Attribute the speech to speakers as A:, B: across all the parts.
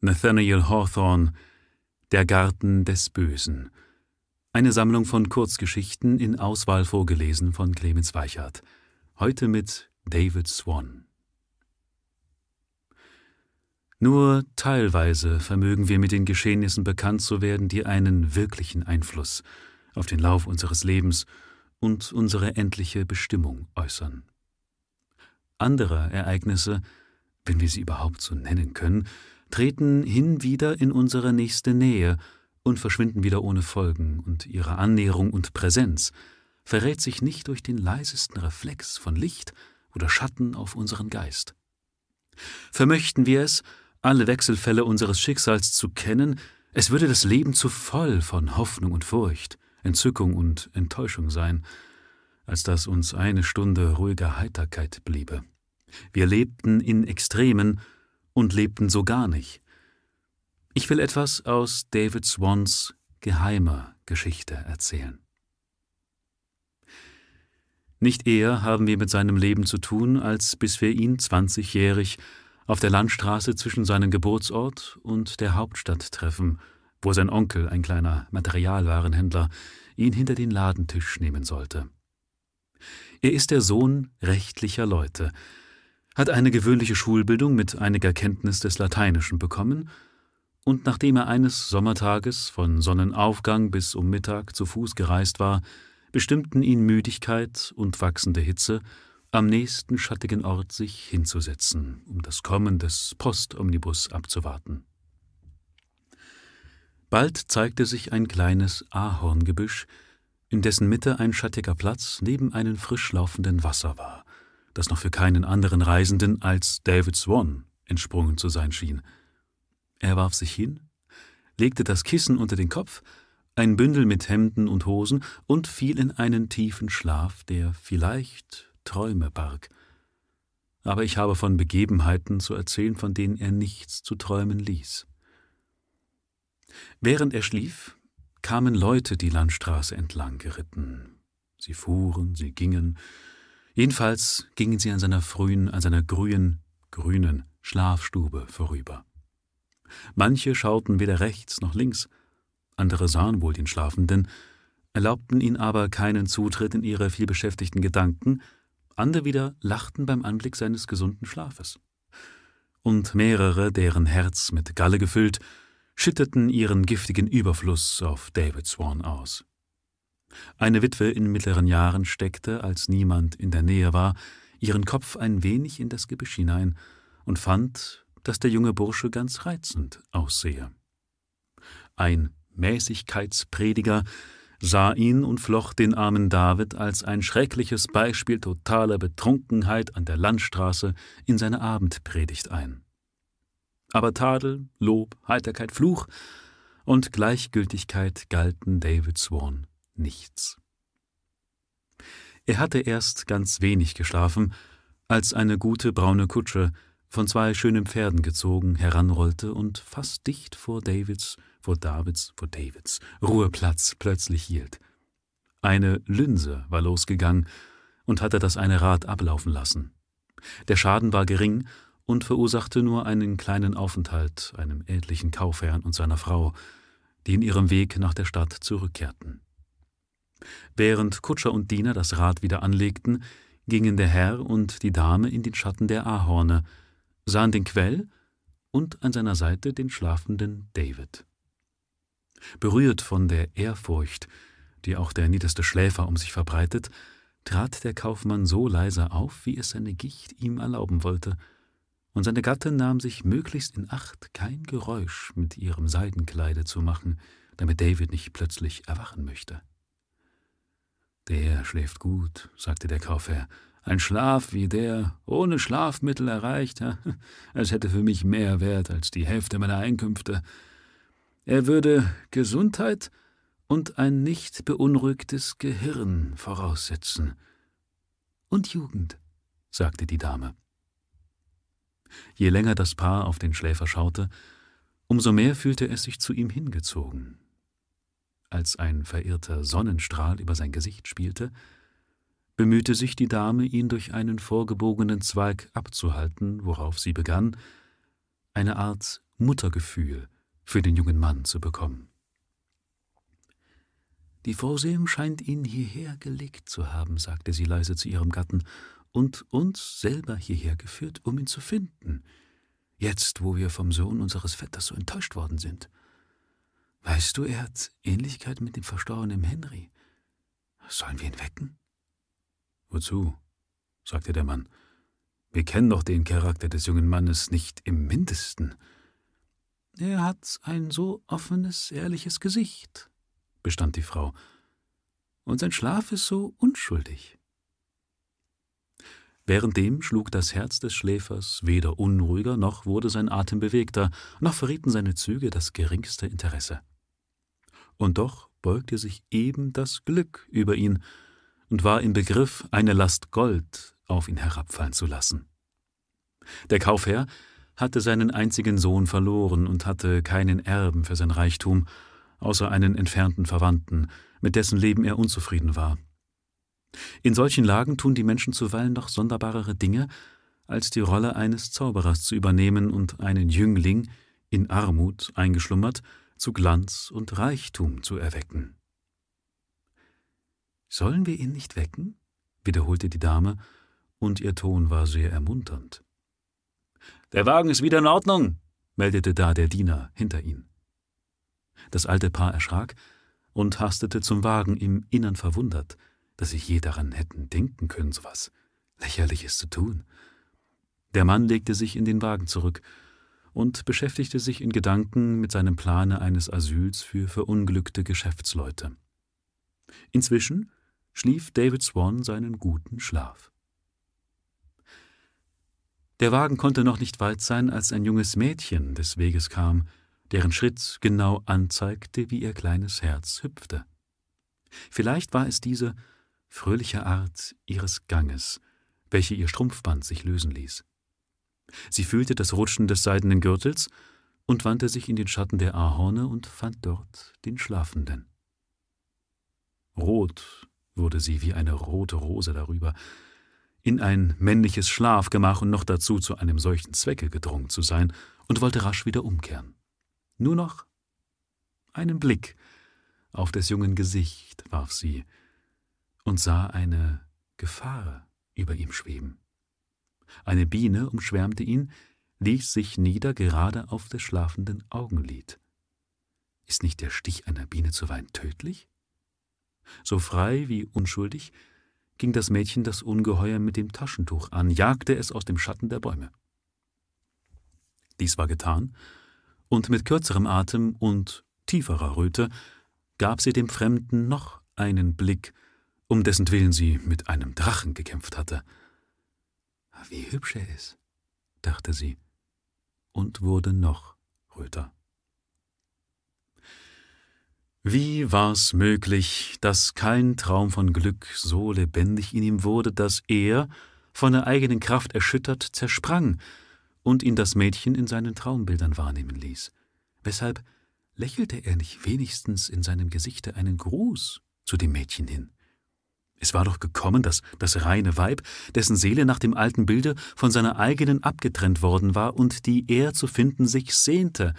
A: Nathaniel Hawthorne Der Garten des Bösen. Eine Sammlung von Kurzgeschichten in Auswahl vorgelesen von Clemens Weichert. Heute mit David Swan. Nur teilweise vermögen wir mit den Geschehnissen bekannt zu werden, die einen wirklichen Einfluss auf den Lauf unseres Lebens und unsere endliche Bestimmung äußern. Andere Ereignisse, wenn wir sie überhaupt so nennen können, treten hinwieder in unsere nächste Nähe und verschwinden wieder ohne Folgen, und ihre Annäherung und Präsenz verrät sich nicht durch den leisesten Reflex von Licht oder Schatten auf unseren Geist. Vermöchten wir es, alle Wechselfälle unseres Schicksals zu kennen, es würde das Leben zu voll von Hoffnung und Furcht, Entzückung und Enttäuschung sein, als dass uns eine Stunde ruhiger Heiterkeit bliebe. Wir lebten in Extremen und lebten so gar nicht. Ich will etwas aus David Swans geheimer Geschichte erzählen. Nicht eher haben wir mit seinem Leben zu tun, als bis wir ihn zwanzigjährig auf der Landstraße zwischen seinem Geburtsort und der Hauptstadt treffen, wo sein Onkel, ein kleiner Materialwarenhändler, ihn hinter den Ladentisch nehmen sollte. Er ist der Sohn rechtlicher Leute, hat eine gewöhnliche Schulbildung mit einiger Kenntnis des Lateinischen bekommen, und nachdem er eines Sommertages von Sonnenaufgang bis um Mittag zu Fuß gereist war, bestimmten ihn Müdigkeit und wachsende Hitze, am nächsten schattigen Ort sich hinzusetzen, um das Kommen des Postomnibus abzuwarten. Bald zeigte sich ein kleines Ahorngebüsch, in dessen Mitte ein schattiger Platz neben einem frisch laufenden Wasser war das noch für keinen anderen Reisenden als David Swan entsprungen zu sein schien. Er warf sich hin, legte das Kissen unter den Kopf, ein Bündel mit Hemden und Hosen und fiel in einen tiefen Schlaf, der vielleicht Träume barg. Aber ich habe von Begebenheiten zu erzählen, von denen er nichts zu träumen ließ. Während er schlief, kamen Leute die Landstraße entlang geritten. Sie fuhren, sie gingen, Jedenfalls gingen sie an seiner frühen, an seiner grünen, grünen Schlafstube vorüber. Manche schauten weder rechts noch links, andere sahen wohl den Schlafenden, erlaubten ihn aber keinen Zutritt in ihre vielbeschäftigten Gedanken, andere wieder lachten beim Anblick seines gesunden Schlafes. Und mehrere, deren Herz mit Galle gefüllt, schütteten ihren giftigen Überfluss auf David Swan aus. Eine Witwe in mittleren Jahren steckte, als niemand in der Nähe war, ihren Kopf ein wenig in das Gebüsch hinein und fand, dass der junge Bursche ganz reizend aussehe. Ein Mäßigkeitsprediger sah ihn und flocht den armen David als ein schreckliches Beispiel totaler Betrunkenheit an der Landstraße in seine Abendpredigt ein. Aber Tadel, Lob, Heiterkeit, Fluch und Gleichgültigkeit galten David Swan nichts. Er hatte erst ganz wenig geschlafen, als eine gute braune Kutsche, von zwei schönen Pferden gezogen, heranrollte und fast dicht vor Davids, vor Davids, vor Davids Ruheplatz plötzlich hielt. Eine Lünse war losgegangen und hatte das eine Rad ablaufen lassen. Der Schaden war gering und verursachte nur einen kleinen Aufenthalt einem ältlichen Kaufherrn und seiner Frau, die in ihrem Weg nach der Stadt zurückkehrten. Während Kutscher und Diener das Rad wieder anlegten, gingen der Herr und die Dame in den Schatten der Ahorne, sahen den Quell und an seiner Seite den schlafenden David. Berührt von der Ehrfurcht, die auch der niederste Schläfer um sich verbreitet, trat der Kaufmann so leise auf, wie es seine Gicht ihm erlauben wollte, und seine Gattin nahm sich möglichst in Acht, kein Geräusch mit ihrem Seidenkleide zu machen, damit David nicht plötzlich erwachen möchte. Der schläft gut, sagte der Kaufherr. Ein Schlaf wie der, ohne Schlafmittel erreicht, es hätte für mich mehr Wert als die Hälfte meiner Einkünfte. Er würde Gesundheit und ein nicht beunruhigtes Gehirn voraussetzen. Und Jugend, sagte die Dame. Je länger das Paar auf den Schläfer schaute, umso mehr fühlte es sich zu ihm hingezogen als ein verirrter Sonnenstrahl über sein Gesicht spielte, bemühte sich die Dame, ihn durch einen vorgebogenen Zweig abzuhalten, worauf sie begann, eine Art Muttergefühl für den jungen Mann zu bekommen. Die Vorsehung scheint ihn hierher gelegt zu haben, sagte sie leise zu ihrem Gatten, und uns selber hierher geführt, um ihn zu finden, jetzt, wo wir vom Sohn unseres Vetters so enttäuscht worden sind. Weißt du, er hat Ähnlichkeit mit dem verstorbenen Henry. Sollen wir ihn wecken?
B: Wozu? sagte der Mann. Wir kennen doch den Charakter des jungen Mannes nicht im mindesten.
C: Er hat ein so offenes, ehrliches Gesicht, bestand die Frau, und sein Schlaf ist so unschuldig.
A: Währenddem schlug das Herz des Schläfers weder unruhiger, noch wurde sein Atem bewegter, noch verrieten seine Züge das geringste Interesse. Und doch beugte sich eben das Glück über ihn und war im Begriff, eine Last Gold auf ihn herabfallen zu lassen. Der Kaufherr hatte seinen einzigen Sohn verloren und hatte keinen Erben für sein Reichtum, außer einen entfernten Verwandten, mit dessen Leben er unzufrieden war. In solchen Lagen tun die Menschen zuweilen noch sonderbarere Dinge, als die Rolle eines Zauberers zu übernehmen und einen Jüngling, in Armut eingeschlummert, zu Glanz und Reichtum zu erwecken. Sollen wir ihn nicht wecken? wiederholte die Dame, und ihr Ton war sehr ermunternd.
B: Der Wagen ist wieder in Ordnung,
A: meldete da der Diener hinter ihnen. Das alte Paar erschrak und hastete zum Wagen im Innern verwundert, dass sie je daran hätten denken können, so was Lächerliches zu tun. Der Mann legte sich in den Wagen zurück und beschäftigte sich in Gedanken mit seinem Plane eines Asyls für verunglückte Geschäftsleute. Inzwischen schlief David Swan seinen guten Schlaf. Der Wagen konnte noch nicht weit sein, als ein junges Mädchen des Weges kam, deren Schritt genau anzeigte, wie ihr kleines Herz hüpfte. Vielleicht war es diese fröhliche Art ihres Ganges, welche ihr Strumpfband sich lösen ließ. Sie fühlte das Rutschen des seidenen Gürtels und wandte sich in den Schatten der Ahorne und fand dort den Schlafenden. Rot wurde sie wie eine rote Rose darüber, in ein männliches Schlafgemach und noch dazu zu einem solchen Zwecke gedrungen zu sein, und wollte rasch wieder umkehren. Nur noch einen Blick auf des Jungen Gesicht warf sie, und sah eine Gefahr über ihm schweben. Eine Biene umschwärmte ihn, ließ sich nieder gerade auf des schlafenden Augenlid. Ist nicht der Stich einer Biene zuweilen tödlich? So frei wie unschuldig ging das Mädchen das Ungeheuer mit dem Taschentuch an, jagte es aus dem Schatten der Bäume. Dies war getan, und mit kürzerem Atem und tieferer Röte gab sie dem Fremden noch einen Blick, um dessen Willen sie mit einem Drachen gekämpft hatte. Wie hübsch er ist, dachte sie, und wurde noch röter. Wie war's möglich, dass kein Traum von Glück so lebendig in ihm wurde, dass er, von der eigenen Kraft erschüttert, zersprang und ihn das Mädchen in seinen Traumbildern wahrnehmen ließ? Weshalb lächelte er nicht wenigstens in seinem Gesichte einen Gruß zu dem Mädchen hin? Es war doch gekommen, dass das reine Weib, dessen Seele nach dem alten Bilde von seiner eigenen abgetrennt worden war und die er zu finden sich sehnte,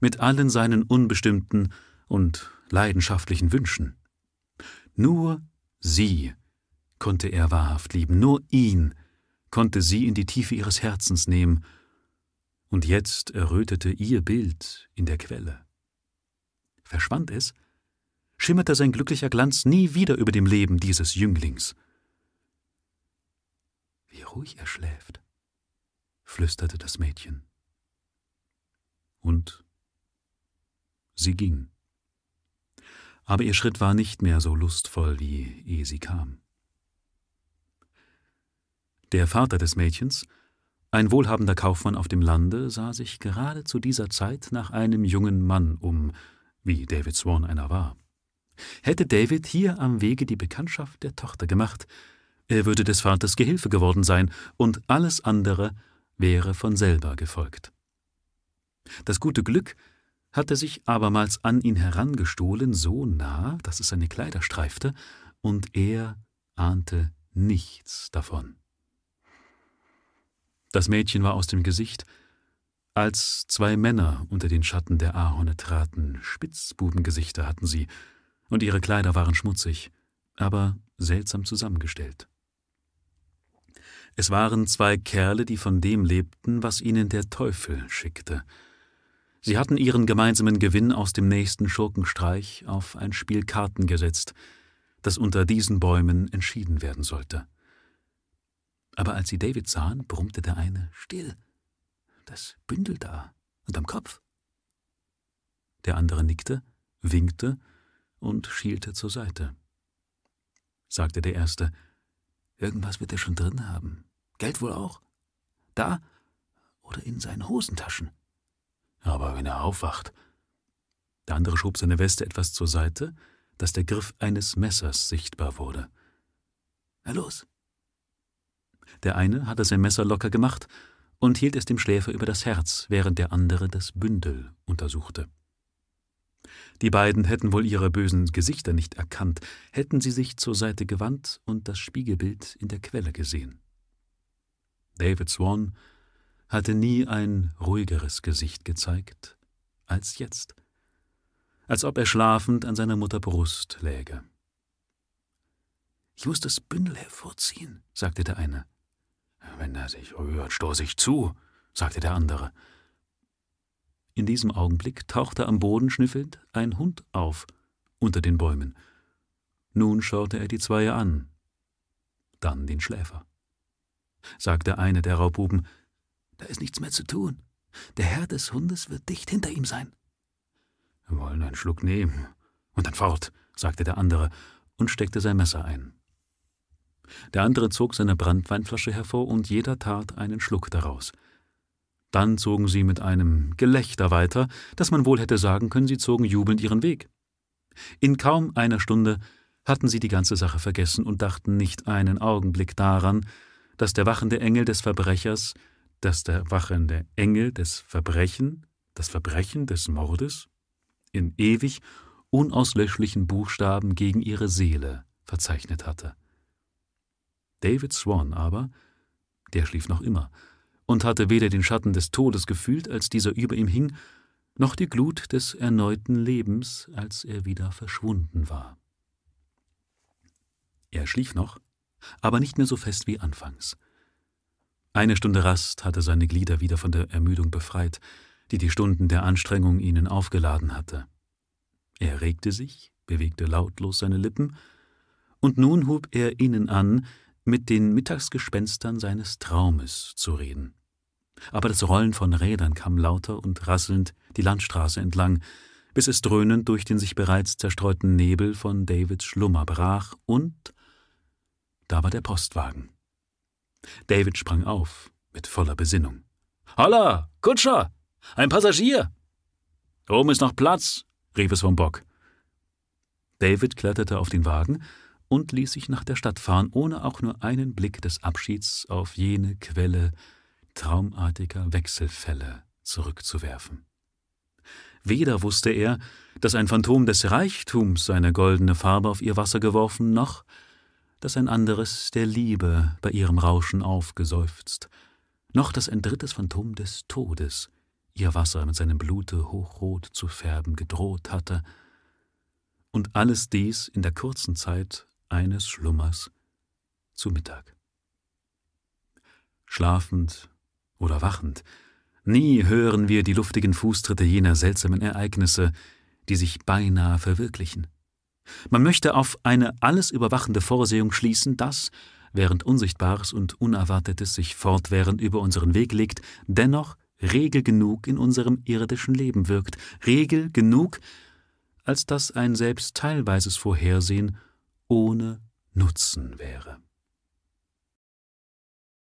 A: mit allen seinen unbestimmten und leidenschaftlichen Wünschen. Nur sie konnte er wahrhaft lieben, nur ihn konnte sie in die Tiefe ihres Herzens nehmen, und jetzt errötete ihr Bild in der Quelle. Verschwand es, schimmerte sein glücklicher Glanz nie wieder über dem Leben dieses Jünglings. Wie ruhig er schläft, flüsterte das Mädchen. Und sie ging. Aber ihr Schritt war nicht mehr so lustvoll, wie ehe sie kam. Der Vater des Mädchens, ein wohlhabender Kaufmann auf dem Lande, sah sich gerade zu dieser Zeit nach einem jungen Mann um, wie David Swan einer war. Hätte David hier am Wege die Bekanntschaft der Tochter gemacht, er würde des Vaters Gehilfe geworden sein, und alles andere wäre von selber gefolgt. Das gute Glück hatte sich abermals an ihn herangestohlen, so nah, dass es seine Kleider streifte, und er ahnte nichts davon. Das Mädchen war aus dem Gesicht, Als zwei Männer unter den Schatten der Ahorne traten, Spitzbubengesichter hatten sie, und ihre Kleider waren schmutzig, aber seltsam zusammengestellt. Es waren zwei Kerle, die von dem lebten, was ihnen der Teufel schickte. Sie hatten ihren gemeinsamen Gewinn aus dem nächsten Schurkenstreich auf ein Spiel Karten gesetzt, das unter diesen Bäumen entschieden werden sollte. Aber als sie David sahen, brummte der eine Still. Das Bündel da, unterm Kopf. Der andere nickte, winkte und schielte zur Seite. Sagte der Erste, Irgendwas wird er schon drin haben. Geld wohl auch. Da oder in seinen Hosentaschen. Aber wenn er aufwacht. Der andere schob seine Weste etwas zur Seite, dass der Griff eines Messers sichtbar wurde. Na los. Der eine hatte sein Messer locker gemacht und hielt es dem Schläfer über das Herz, während der andere das Bündel untersuchte. Die beiden hätten wohl ihre bösen Gesichter nicht erkannt, hätten sie sich zur Seite gewandt und das Spiegelbild in der Quelle gesehen. David Swan hatte nie ein ruhigeres Gesicht gezeigt als jetzt, als ob er schlafend an seiner Mutter Brust läge. Ich muss das Bündel hervorziehen, sagte der eine. Wenn er sich rührt, stoß ich zu, sagte der andere. In diesem Augenblick tauchte am Boden schnüffelnd ein Hund auf, unter den Bäumen. Nun schaute er die Zweie an, dann den Schläfer. Sagte eine der Raubbuben, da ist nichts mehr zu tun. Der Herr des Hundes wird dicht hinter ihm sein. Wir wollen einen Schluck nehmen und dann fort, sagte der andere und steckte sein Messer ein. Der andere zog seine Brandweinflasche hervor und jeder tat einen Schluck daraus. Dann zogen sie mit einem Gelächter weiter, dass man wohl hätte sagen können, sie zogen jubelnd ihren Weg. In kaum einer Stunde hatten sie die ganze Sache vergessen und dachten nicht einen Augenblick daran, dass der wachende Engel des Verbrechers, dass der wachende Engel des Verbrechen, das Verbrechen des Mordes, in ewig unauslöschlichen Buchstaben gegen ihre Seele verzeichnet hatte. David Swan aber, der schlief noch immer, und hatte weder den Schatten des Todes gefühlt, als dieser über ihm hing, noch die Glut des erneuten Lebens, als er wieder verschwunden war. Er schlief noch, aber nicht mehr so fest wie anfangs. Eine Stunde Rast hatte seine Glieder wieder von der Ermüdung befreit, die die Stunden der Anstrengung ihnen aufgeladen hatte. Er regte sich, bewegte lautlos seine Lippen, und nun hub er ihnen an, mit den Mittagsgespenstern seines Traumes zu reden aber das Rollen von Rädern kam lauter und rasselnd die Landstraße entlang, bis es dröhnend durch den sich bereits zerstreuten Nebel von Davids Schlummer brach, und da war der Postwagen. David sprang auf, mit voller Besinnung. Holla, Kutscher! Ein Passagier! Oben ist noch Platz, rief es vom Bock. David kletterte auf den Wagen und ließ sich nach der Stadt fahren, ohne auch nur einen Blick des Abschieds auf jene Quelle traumartiger Wechselfälle zurückzuwerfen. Weder wusste er, dass ein Phantom des Reichtums seine goldene Farbe auf ihr Wasser geworfen, noch, dass ein anderes der Liebe bei ihrem Rauschen aufgeseufzt, noch dass ein drittes Phantom des Todes ihr Wasser mit seinem Blute hochrot zu färben gedroht hatte, und alles dies in der kurzen Zeit eines Schlummers zu Mittag. Schlafend oder wachend. Nie hören wir die luftigen Fußtritte jener seltsamen Ereignisse, die sich beinahe verwirklichen. Man möchte auf eine alles überwachende Vorsehung schließen, dass, während Unsichtbares und Unerwartetes sich fortwährend über unseren Weg legt, dennoch Regel genug in unserem irdischen Leben wirkt, Regel genug, als dass ein selbst teilweises Vorhersehen ohne Nutzen wäre.